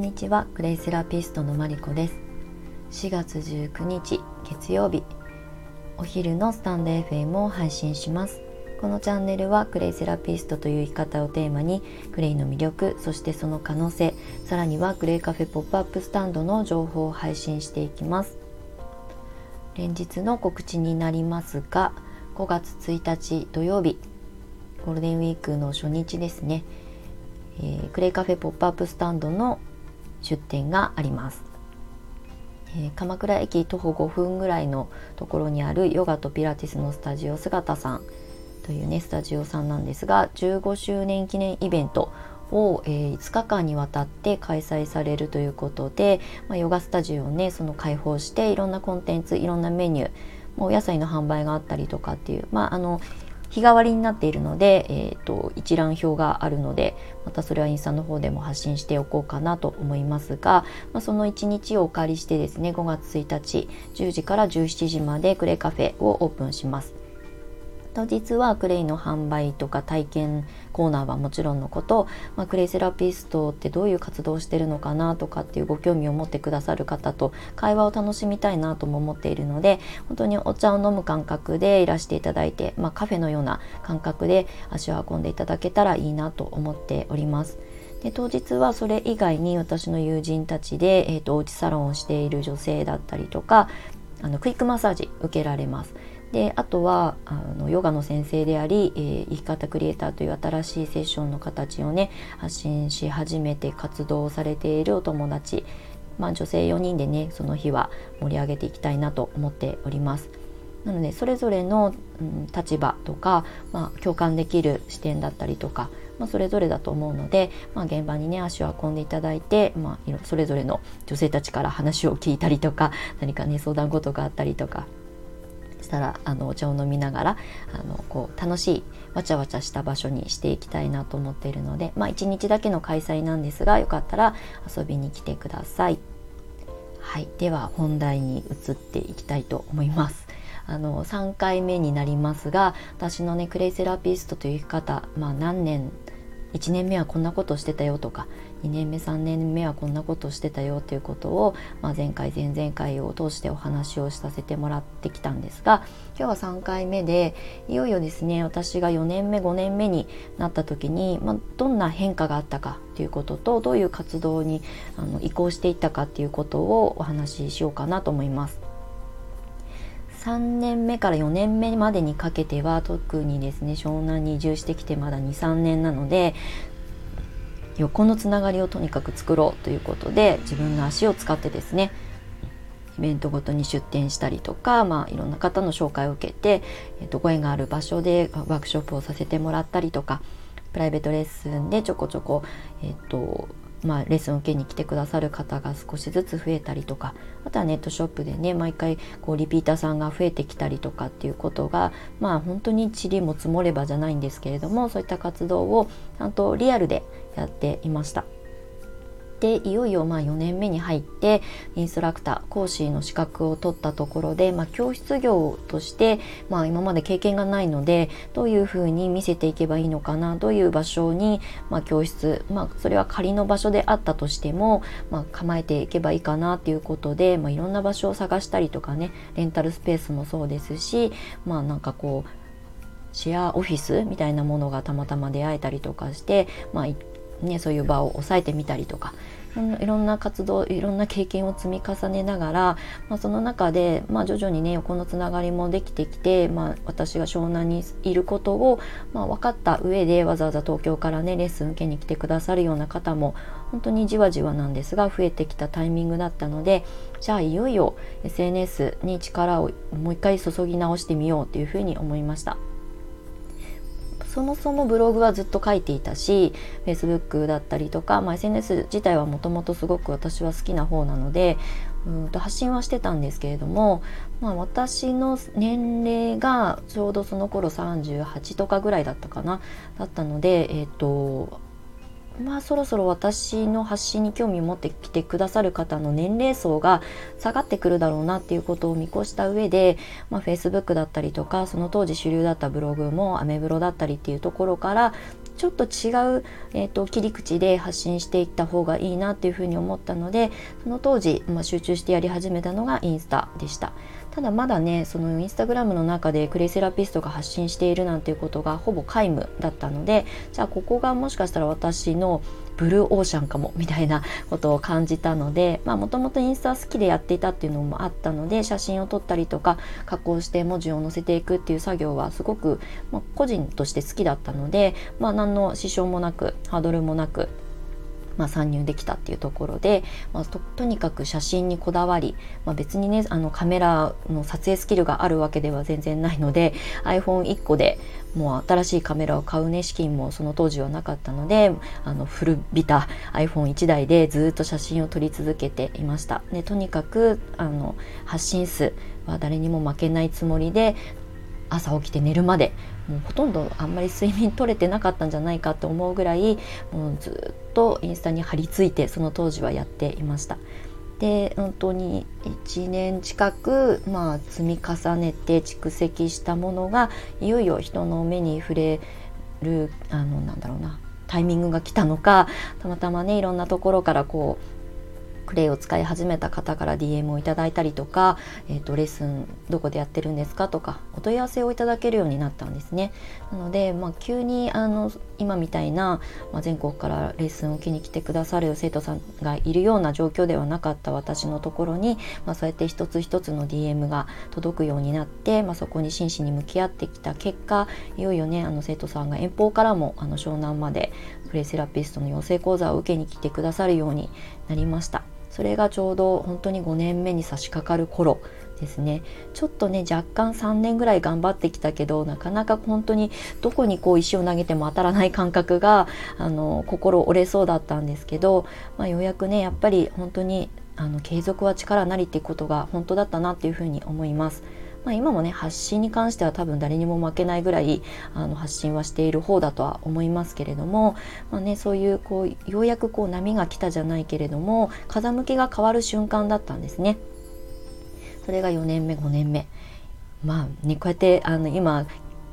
んにちはクレイセラピストのマリコです。4月19日月曜日。お昼のスタンド FM を配信します。このチャンネルはクレイセラピストという生き方をテーマにクレイの魅力そしてその可能性さらにはクレイカフェポップアップスタンドの情報を配信していきます。連日の告知になりますが5月1日土曜日ゴールデンウィークの初日ですね、えー、クレイカフェポップアップスタンドの出店があります、えー、鎌倉駅徒歩5分ぐらいのところにあるヨガとピラティスのスタジオ姿さんというねスタジオさんなんですが15周年記念イベントを、えー、5日間にわたって開催されるということで、まあ、ヨガスタジオをねその開放していろんなコンテンツいろんなメニューお野菜の販売があったりとかっていうまああの日替わりになっているので、えーと、一覧表があるのでまたそれはインスタの方でも発信しておこうかなと思いますが、まあ、その1日をお借りしてですね5月1日10時から17時までクレカフェをオープンします。当日はクレイの販売とか体験コーナーはもちろんのこと、まあ、クレイセラピストってどういう活動をしてるのかなとかっていうご興味を持ってくださる方と会話を楽しみたいなとも思っているので本当にお茶を飲む感覚でいらしていただいて、まあ、カフェのような感覚で足を運んでいただけたらいいなと思っております。で当日はそれ以外に私の友人たちで、えーと、おうちサロンをしている女性だったりとかあのクイックマッサージ受けられます。であとはあのヨガの先生であり、えー、生き方クリエイターという新しいセッションの形をね発信し始めて活動されているお友達、まあ、女性4人でねその日は盛り上げていきたいなと思っております。なのでそれぞれの、うん、立場とか、まあ、共感できる視点だったりとか、まあ、それぞれだと思うので、まあ、現場にね足を運んでいただいて、まあ、それぞれの女性たちから話を聞いたりとか何かね相談事があったりとかしたらあのお茶を飲みながらあのこう楽しいわちゃわちゃした場所にしていきたいなと思っているのでまあ1日だけの開催なんですがよかったら遊びに来てください。はい、では本題に移っていきたいと思います。あの3回目になりますが私のねクレイセラピストという生き方、まあ、何年1年目はこんなことしてたよとか2年目3年目はこんなことしてたよっていうことを、まあ、前回前々回を通してお話をさせてもらってきたんですが今日は3回目でいよいよですね私が4年目5年目になった時に、まあ、どんな変化があったかっていうこととどういう活動にあの移行していったかっていうことをお話ししようかなと思います。3年目から4年目までにかけては特にですね湘南に移住してきてまだ23年なので横のつながりをとにかく作ろうということで自分の足を使ってですねイベントごとに出店したりとか、まあ、いろんな方の紹介を受けて、えー、とご縁がある場所でワークショップをさせてもらったりとかプライベートレッスンでちょこちょこ、えっとまあ、レッスンを受けに来てくださる方が少しずつ増えたりとかあとはネットショップでね毎回こうリピーターさんが増えてきたりとかっていうことがまあ本当に塵も積もればじゃないんですけれどもそういった活動をちゃんとリアルでやっていました。でいよいよまあ4年目に入ってインストラクター講師の資格を取ったところで、まあ、教室業として、まあ、今まで経験がないのでどういうふうに見せていけばいいのかなどういう場所に、まあ、教室、まあ、それは仮の場所であったとしても、ま、構えていけばいいかなっていうことで、まあ、いろんな場所を探したりとかねレンタルスペースもそうですしまあなんかこうシェアオフィスみたいなものがたまたま出会えたりとかして、まあ、ね、そういう場を抑えてみたりとかいろんな活動いろんな経験を積み重ねながら、まあ、その中で、まあ、徐々にね横のつながりもできてきて、まあ、私が湘南にいることを、まあ、分かった上でわざわざ東京からねレッスン受けに来てくださるような方も本当にじわじわなんですが増えてきたタイミングだったのでじゃあいよいよ SNS に力をもう一回注ぎ直してみようというふうに思いました。そもそもブログはずっと書いていたし Facebook だったりとか、まあ、SNS 自体はもともとすごく私は好きな方なのでうんと発信はしてたんですけれども、まあ、私の年齢がちょうどその頃38とかぐらいだったかなだったのでえっ、ー、とまあそろそろ私の発信に興味を持ってきてくださる方の年齢層が下がってくるだろうなっていうことを見越した上で、まあ、Facebook だったりとかその当時主流だったブログもアメブロだったりっていうところからちょっと違う、えーと、切り口で発信していった方がいいなっていうふうに思ったのでその当時、まあ、集中してやり始めたのがインスタでした。ただまだねそのインスタグラムの中でクレイセラピストが発信しているなんていうことがほぼ皆無だったのでじゃあここがもしかしたら私のブルーオーシャンかもみたいなことを感じたのでもともとインスタ好きでやっていたっていうのもあったので写真を撮ったりとか加工して文字を載せていくっていう作業はすごく、まあ、個人として好きだったので、まあ、何の支障もなくハードルもなくまあ、参入できたっていうところで、まあ、とにかく写真にこだわり、まあ、別にねあのカメラの撮影スキルがあるわけでは全然ないので iPhone1 個でもう新しいカメラを買うね資金もその当時はなかったのであの古びた iPhone1 台でずっと写真を撮り続けていました。でとにかくあの発信数は誰にも負けないつもりで朝起きて寝るまでもうほとんどあんまり睡眠取れてなかったんじゃないかと思うぐらいもうずっとインスタに張り付いてその当時はやっていました。で本当に1年近く、まあ、積み重ねて蓄積したものがいよいよ人の目に触れるあのなんだろうなタイミングが来たのかたまたまねいろんなところからこうクレイを使い始めた方から DM をいただいたりとか、えーと、レッスンどこでやってるんですかとかお問い合わせをいただけるようになったんですね。なので、まあ、急にあの今みたいな、まあ、全国からレッスンを受けに来てくださる生徒さんがいるような状況ではなかった私のところに、まあ、そうやって一つ一つの DM が届くようになって、まあ、そこに真摯に向き合ってきた結果いよいよねあの生徒さんが遠方からもあの湘南までプレイセラピストの養成講座を受けに来てくださるようになりました。それがちょうど本当に5年目に差し掛かる頃ですねちょっとね若干3年ぐらい頑張ってきたけどなかなか本当にどこにこう石を投げても当たらない感覚があの心折れそうだったんですけど、まあ、ようやくねやっぱり本当にあの継続は力なりっていうことが本当だったなっていうふうに思います。まあ、今もね発信に関しては多分誰にも負けないぐらいあの発信はしている方だとは思いますけれども、まあね、そういうこうようやくこう波が来たじゃないけれども風向きが変わる瞬間だったんですね。それが4年目5年目まあねこうやってあの今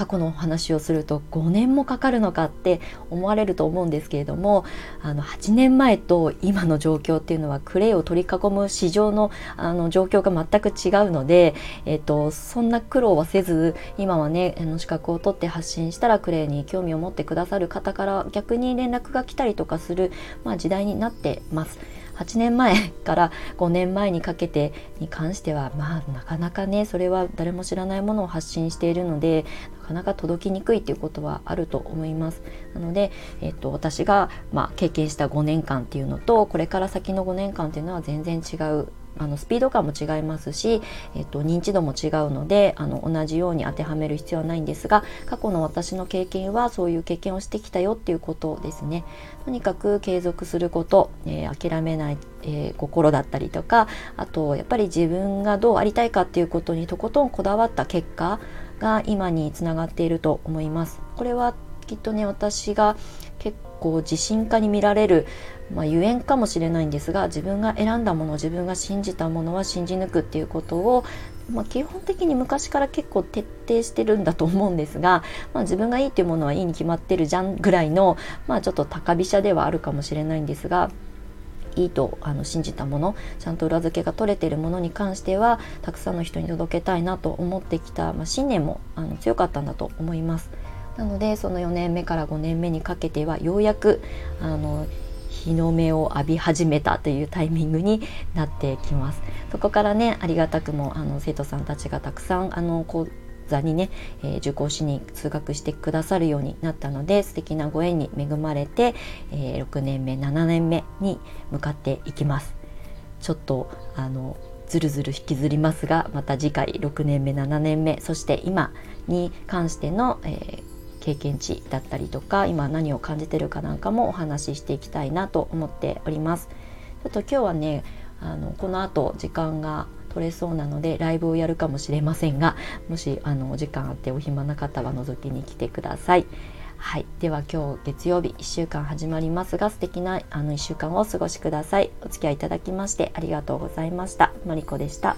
過去の話をすると5年もかかるのかって思われると思うんですけれどもあの8年前と今の状況っていうのはクレイを取り囲む市場のあの状況が全く違うので、えっと、そんな苦労はせず今はねあの資格を取って発信したらクレイに興味を持ってくださる方から逆に連絡が来たりとかする、まあ、時代になってます。8年前 から5年前にかけてに関してはまあなかなかねそれは誰も知らないものを発信しているのでなかなか届きにくいっていうことはあると思います。なので、えっと、私が、まあ、経験した5年間っていうのとこれから先の5年間っていうのは全然違うあのスピード感も違いますし、えっと、認知度も違うのであの同じように当てはめる必要はないんですが過去の私の経験はそういう経験をしてきたよっていうことですね。とにかく継続すること、えー、諦めない、えー、心だったりとかあとやっぱり自分がどうありたいかっていうことにとことんこだわった結果が今につながっていると思います。これはきっとね私が結構自信家に見られる、まあ、ゆえんかもしれないんですが自分が選んだもの自分が信じたものは信じ抜くっていうことを、まあ、基本的に昔から結構徹底してるんだと思うんですが、まあ、自分がいいっていうものはいいに決まってるじゃんぐらいの、まあ、ちょっと高飛車ではあるかもしれないんですがいいとあの信じたものちゃんと裏付けが取れているものに関してはたくさんの人に届けたいなと思ってきた、まあ、信念もあの強かったんだと思います。なのでその4年目から5年目にかけてはようやくあの日の目を浴び始めたというタイミングになってきます。そこからねありがたくもあの生徒さんたちがたくさんあの講座にね、えー、受講しに通学してくださるようになったので素敵なご縁に恵まれて、えー、6年目7年目に向かっていきます。ちょっとあのずるずる引きずりますがまた次回6年目7年目そして今に関しての、えー、経験値だったりとか今何を感じてるかなんかもお話ししていきたいなと思っております。ちょっと今日はねあのこの後時間が取れそうなのでライブをやるかもしれませんがもしあのお時間あってお暇な方は覗きに来てください。はい、では今日月曜日1週間始まりますが素敵なあの1週間をお過ごしください。お付き合いいただきましてありがとうございました。のりこでした。